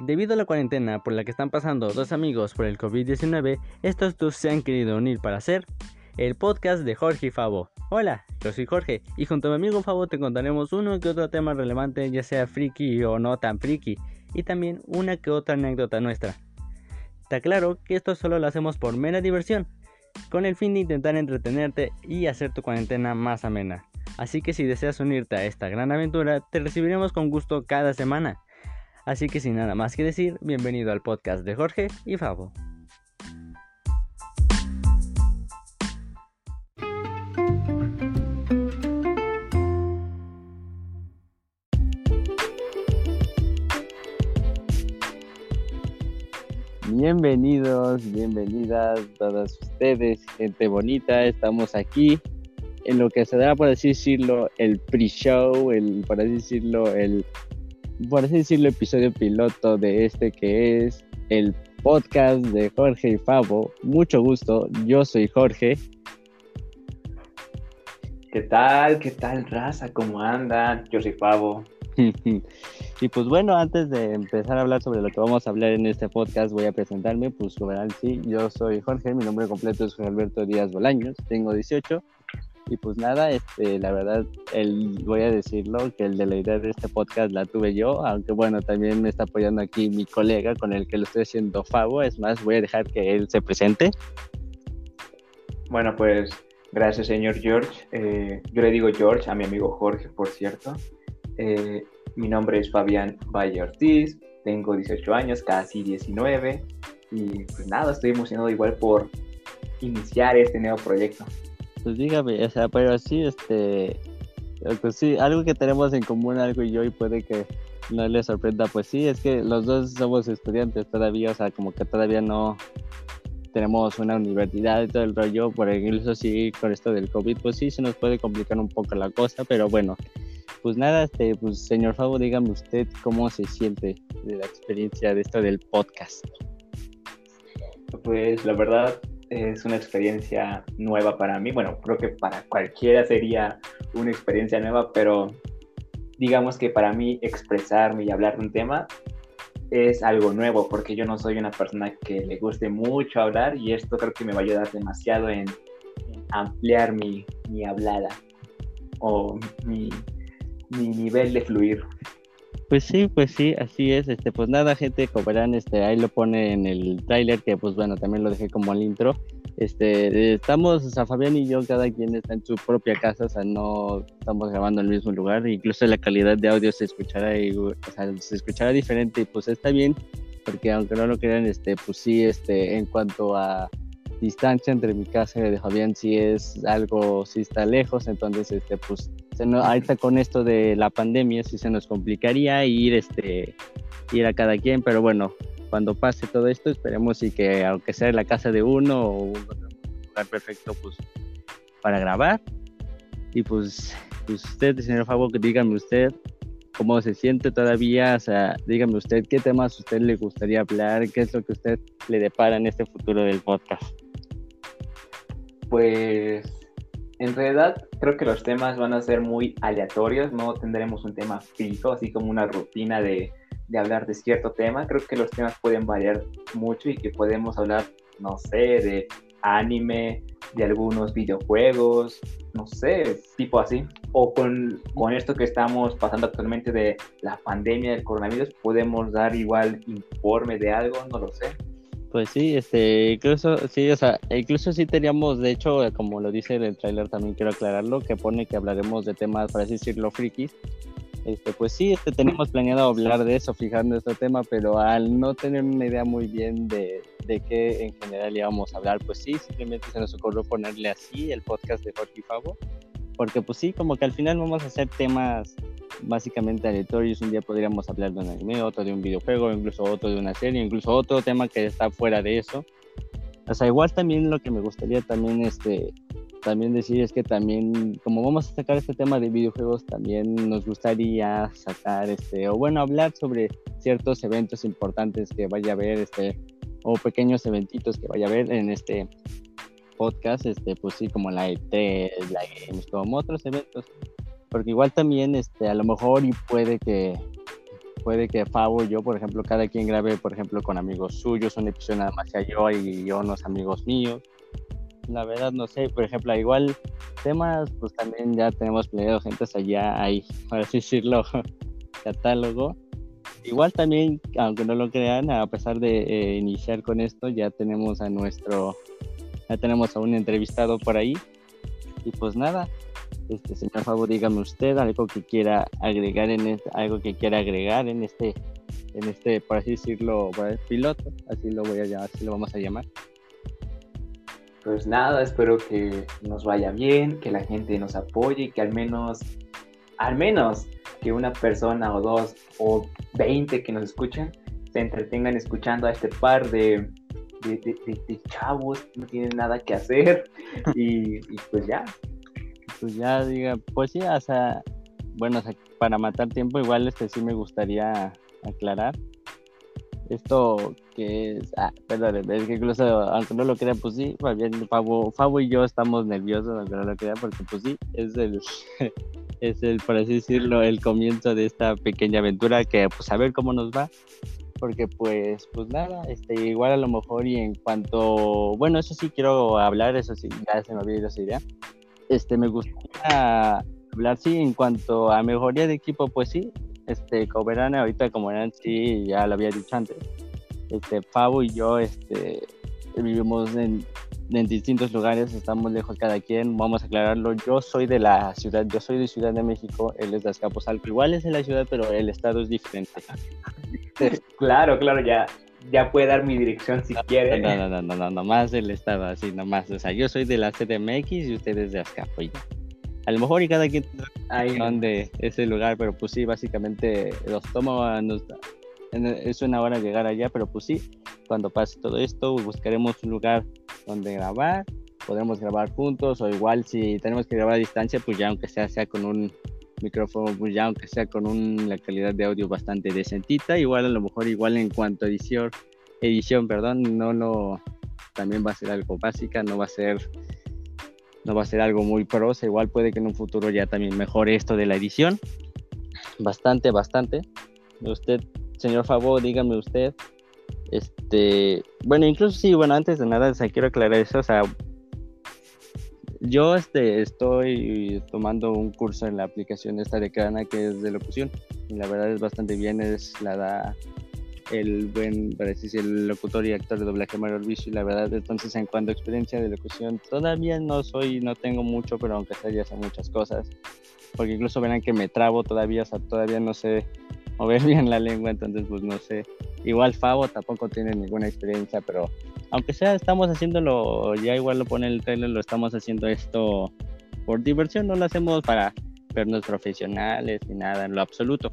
Debido a la cuarentena por la que están pasando dos amigos por el COVID-19, estos dos se han querido unir para hacer el podcast de Jorge y Fabo. Hola, yo soy Jorge y junto a mi amigo Fabo te contaremos uno que otro tema relevante, ya sea friki o no tan friki, y también una que otra anécdota nuestra. Está claro que esto solo lo hacemos por mera diversión, con el fin de intentar entretenerte y hacer tu cuarentena más amena. Así que si deseas unirte a esta gran aventura, te recibiremos con gusto cada semana. Así que sin nada más que decir, bienvenido al podcast de Jorge y Fabo. Bienvenidos, bienvenidas todas ustedes, gente bonita. Estamos aquí en lo que se da, por así decirlo, el pre-show, el, por así decirlo, el por así decirlo, episodio piloto de este que es el podcast de Jorge y Fabo. Mucho gusto, yo soy Jorge. ¿Qué tal? ¿Qué tal, raza? ¿Cómo andan? Yo soy Fabo. y pues bueno, antes de empezar a hablar sobre lo que vamos a hablar en este podcast, voy a presentarme. Pues como sí, yo soy Jorge, mi nombre completo es Jorge Alberto Díaz Bolaños, tengo 18 y pues nada, este, la verdad, el, voy a decirlo, que el de la idea de este podcast la tuve yo, aunque bueno, también me está apoyando aquí mi colega con el que lo estoy haciendo Fabo, es más, voy a dejar que él se presente. Bueno, pues gracias señor George. Eh, yo le digo George a mi amigo Jorge, por cierto. Eh, mi nombre es Fabián Valle Ortiz, tengo 18 años, casi 19, y pues nada, estoy emocionado igual por iniciar este nuevo proyecto. Pues dígame, o sea, pero sí, este, pues sí, algo que tenemos en común, algo y yo, y puede que no le sorprenda, pues sí, es que los dos somos estudiantes todavía, o sea, como que todavía no tenemos una universidad y todo el rollo, por incluso sí, con esto del COVID, pues sí, se nos puede complicar un poco la cosa, pero bueno, pues nada, este, pues señor Fabo, dígame usted cómo se siente de la experiencia de esto del podcast. Pues la verdad, es una experiencia nueva para mí. Bueno, creo que para cualquiera sería una experiencia nueva, pero digamos que para mí expresarme y hablar de un tema es algo nuevo, porque yo no soy una persona que le guste mucho hablar y esto creo que me va a ayudar demasiado en, ampliar mi, mi, hablada o mi, mi nivel de fluir. Pues sí, pues sí, así es. Este, pues nada, gente, como verán, este, ahí lo pone en el tráiler, que pues bueno, también lo dejé como al intro. Este, estamos, o sea, Fabián y yo, cada quien está en su propia casa, o sea, no estamos grabando en el mismo lugar, incluso la calidad de audio se escuchará, y, o sea, se escuchará diferente, y pues está bien, porque aunque no lo crean, este, pues sí, este, en cuanto a distancia entre mi casa y de Fabián sí es algo, sí está lejos, entonces este pues se ahorita con esto de la pandemia sí se nos complicaría ir este ir a cada quien, pero bueno, cuando pase todo esto esperemos y que aunque sea en la casa de uno o un lugar perfecto pues para grabar y pues, pues usted, señor Fabo, dígame usted cómo se siente todavía, o sea, dígame usted qué temas usted le gustaría hablar, qué es lo que usted le depara en este futuro del podcast. Pues en realidad creo que los temas van a ser muy aleatorios, no tendremos un tema fijo, así como una rutina de, hablar de cierto tema. Creo que los temas pueden variar mucho y que podemos hablar, no sé, de anime, de algunos videojuegos, no sé, tipo así. O con, con esto que estamos pasando actualmente de la pandemia del coronavirus, podemos dar igual informe de algo, no lo sé. Pues sí, este, incluso, sí, o sea, incluso sí teníamos, de hecho, como lo dice el trailer, también quiero aclararlo, que pone que hablaremos de temas, para así decirlo, frikis. Este, pues sí, este, tenemos planeado hablar de eso, fijando este tema, pero al no tener una idea muy bien de, de qué en general íbamos a hablar, pues sí, simplemente se nos ocurrió ponerle así el podcast de Jorge Favo, porque pues sí, como que al final vamos a hacer temas básicamente aleatorios. Un día podríamos hablar de un anime, otro de un videojuego, incluso otro de una serie, incluso otro tema que está fuera de eso. O sea, igual también lo que me gustaría también este también decir es que también como vamos a sacar este tema de videojuegos también nos gustaría sacar este o bueno hablar sobre ciertos eventos importantes que vaya a haber este o pequeños eventitos que vaya a haber en este podcast este pues sí como la E3 la Games como otros eventos porque igual también este a lo mejor y puede que puede que Fabo y yo, por ejemplo, cada quien grabe, por ejemplo, con amigos suyos, un episodio nada más sea yo y yo unos amigos míos. La verdad, no sé, por ejemplo, igual temas, pues también ya tenemos planeado gente allá, ahí, para así decirlo, catálogo. Igual también, aunque no lo crean, a pesar de eh, iniciar con esto, ya tenemos a nuestro, ya tenemos a un entrevistado por ahí. Y pues nada, este señor favor, dígame usted algo que quiera agregar en este, algo que quiera agregar en este, en este, por así decirlo, piloto, así lo voy a llamar, así lo vamos a llamar. Pues nada, espero que nos vaya bien, que la gente nos apoye, que al menos, al menos que una persona o dos o veinte que nos escuchen se entretengan escuchando a este par de, de, chavos que no tienen nada que hacer y, pues ya. Pues ya diga, pues sí, o sea, bueno, para matar tiempo igual este sí me gustaría aclarar. Esto que es, ah, perdón, es que incluso, aunque no lo crean, pues sí, bien, Fabo, y yo estamos nerviosos, aunque no lo crean, porque pues sí, es el, es el, por así decirlo, el comienzo de esta pequeña aventura que pues a ver cómo nos va. Porque pues, pues nada, este, igual a lo mejor y en cuanto, bueno, eso sí quiero hablar, eso sí, ya se me olvidó esa idea. Este, me gustaría hablar, sí, en cuanto a mejoría de equipo, pues sí, este, Coberana ahorita como eran, sí, ya lo había dicho antes, este, Fabo y yo, este, vivimos en en distintos lugares, estamos lejos cada quien, vamos a aclararlo, yo soy de la ciudad, yo soy de Ciudad de México, él es de Azcapotzalco, igual es en la ciudad, pero el estado es diferente. claro, claro, ya, ya puede dar mi dirección si quiere. No, no, no, no, no, nomás el estado, así nomás, o sea, yo soy de la CDMX y ustedes de Azcapo, A lo mejor y cada quien ahí donde ese lugar, pero pues sí, básicamente los tomo, es una hora llegar allá, pero pues sí, cuando pase todo esto, buscaremos un lugar donde grabar, podremos grabar juntos o igual si tenemos que grabar a distancia, pues ya aunque sea, sea con un micrófono, pues ya aunque sea con una calidad de audio bastante decentita, igual a lo mejor igual en cuanto a edición, edición, perdón, no no también va a ser algo básica, no va a ser no va a ser algo muy prosa, igual puede que en un futuro ya también mejore esto de la edición. Bastante, bastante. Usted, señor Fabo, dígame usted, este, bueno, incluso sí, bueno, antes de nada, o quiero aclarar eso, o sea, yo este, estoy tomando un curso en la aplicación esta de Cadena que es de locución, y la verdad es bastante bien, es la da el buen, parece el locutor y actor de doblaje Mario Orbicio, y la verdad, entonces en cuanto a experiencia de locución, todavía no soy, no tengo mucho, pero aunque sea ya sé muchas cosas, porque incluso verán que me trabo todavía, o sea, todavía no sé mover bien la lengua, entonces pues no sé. Igual Favo tampoco tiene ninguna experiencia, pero aunque sea estamos haciéndolo, ya igual lo pone el trailer, lo estamos haciendo esto por diversión, no lo hacemos para vernos profesionales ni nada en lo absoluto.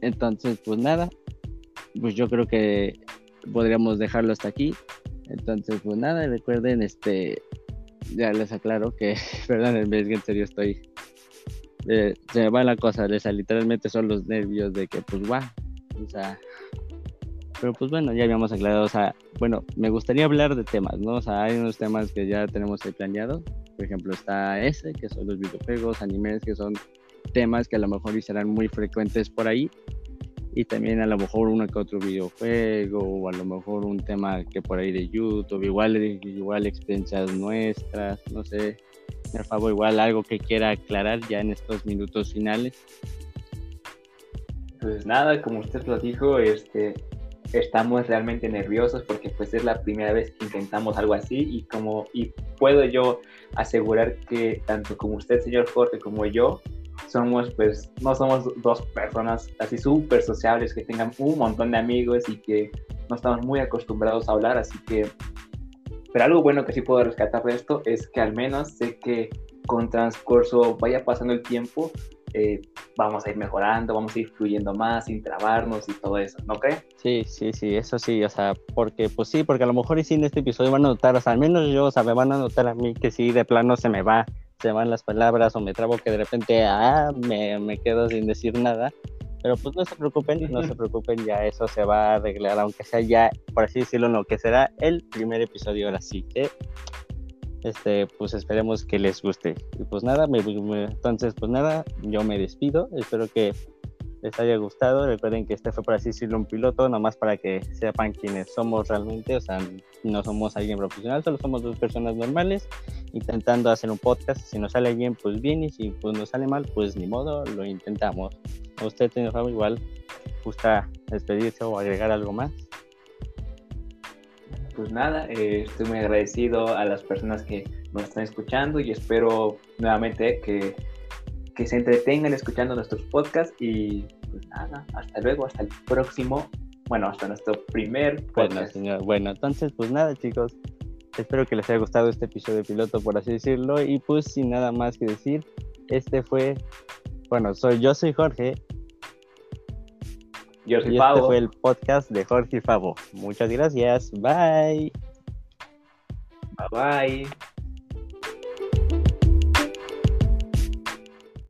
Entonces, pues nada, pues yo creo que podríamos dejarlo hasta aquí. Entonces, pues nada, recuerden, este, ya les aclaro que, perdón, en serio estoy se me va la cosa, o literalmente son los nervios de que, pues, va, o sea, pero pues bueno, ya habíamos aclarado, o sea, bueno, me gustaría hablar de temas, ¿no? O sea, hay unos temas que ya tenemos ahí planeados, por ejemplo, está ese, que son los videojuegos, animes, que son temas que a lo mejor serán muy frecuentes por ahí, y también a lo mejor uno que otro videojuego, o a lo mejor un tema que por ahí de YouTube, igual, igual experiencias nuestras, no sé, por favor, igual algo que quiera aclarar ya en estos minutos finales. Pues nada, como usted lo dijo, este, estamos realmente nerviosos porque pues es la primera vez que intentamos algo así y como y puedo yo asegurar que tanto como usted, señor Jorge, como yo, somos pues no somos dos personas así súper sociables que tengan un montón de amigos y que no estamos muy acostumbrados a hablar, así que pero algo bueno que sí puedo rescatar de esto es que al menos sé que con transcurso vaya pasando el tiempo, eh, vamos a ir mejorando, vamos a ir fluyendo más, sin trabarnos y todo eso, ¿no crees? Sí, sí, sí, eso sí, o sea, porque, pues sí, porque a lo mejor y sí en este episodio van a notar, o sea, al menos yo, o sea, me van a notar a mí que sí, de plano se me va, se van las palabras o me trabo que de repente, ah, me, me quedo sin decir nada, pero pues no se preocupen, no se preocupen, ya eso se va a arreglar, aunque sea ya, por así decirlo, lo que será el primer episodio ahora sí que este, pues esperemos que les guste. Y pues nada, me, entonces pues nada, yo me despido, espero que les haya gustado. Recuerden que este fue, por así decirlo, un piloto, nomás para que sepan quiénes somos realmente. O sea, no somos alguien profesional, solo somos dos personas normales intentando hacer un podcast. Si nos sale bien, pues bien, y si pues nos sale mal, pues ni modo, lo intentamos. ¿A usted, señor Fabio, igual gusta despedirse o agregar algo más? Pues nada, eh, estoy muy agradecido a las personas que nos están escuchando y espero nuevamente que que se entretengan escuchando nuestros podcasts y pues nada, hasta luego, hasta el próximo, bueno, hasta nuestro primer podcast. Bueno, señor, bueno, entonces pues nada chicos, espero que les haya gustado este episodio piloto, por así decirlo, y pues sin nada más que decir, este fue, bueno, soy yo soy Jorge. Yo soy y este fue el podcast de Jorge y Favo. Muchas gracias. Bye. Bye bye.